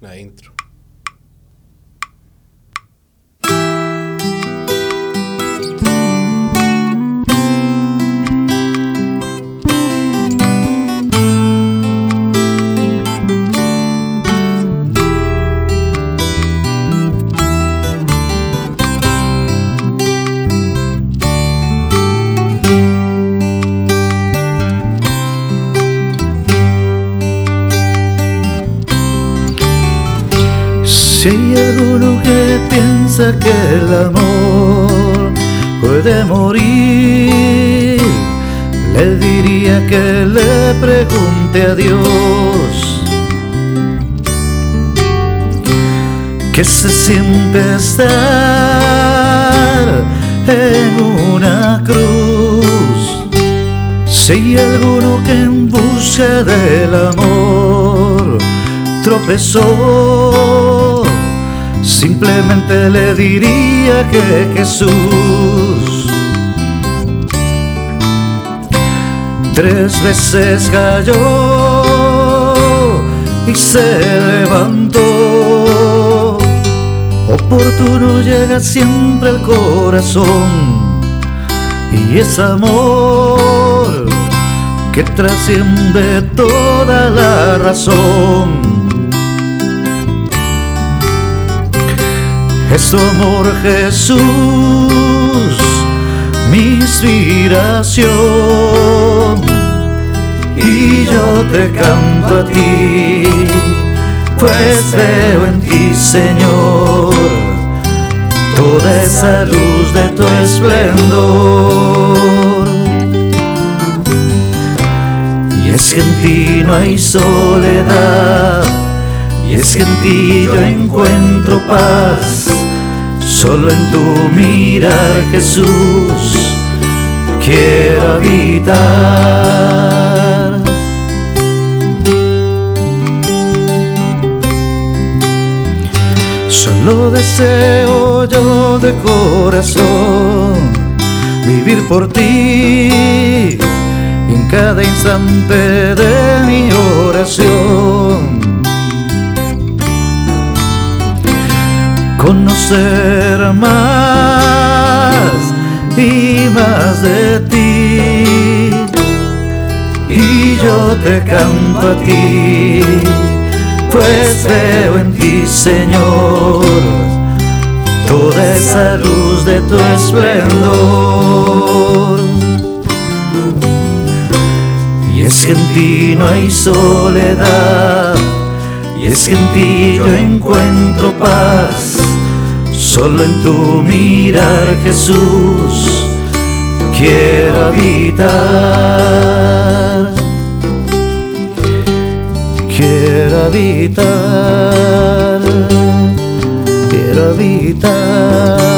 La intro. Si hay alguno que piensa que el amor puede morir, le diría que le pregunte a Dios que se siente estar en una cruz. Si hay alguno que en busca del amor tropezó, simplemente le diría que Jesús tres veces cayó y se levantó. Oportuno llega siempre el corazón y es amor que trasciende toda la razón. Amor Jesús, mi inspiración. Y yo te canto a ti, pues veo en ti, Señor, toda esa luz de tu esplendor. Y es que en ti no hay soledad, y es que en ti yo encuentro paz. Solo en tu mirar, Jesús, quiero habitar. Solo deseo yo de corazón vivir por ti en cada instante de mi oración. Conocer más y más de ti. Y yo te canto a ti, pues veo en ti, Señor, toda esa luz de tu esplendor. Y es que en ti no hay soledad, y es que en ti yo encuentro paz. Solo en tu mirar, Jesús, quiero habitar. Quiero habitar, quiero habitar.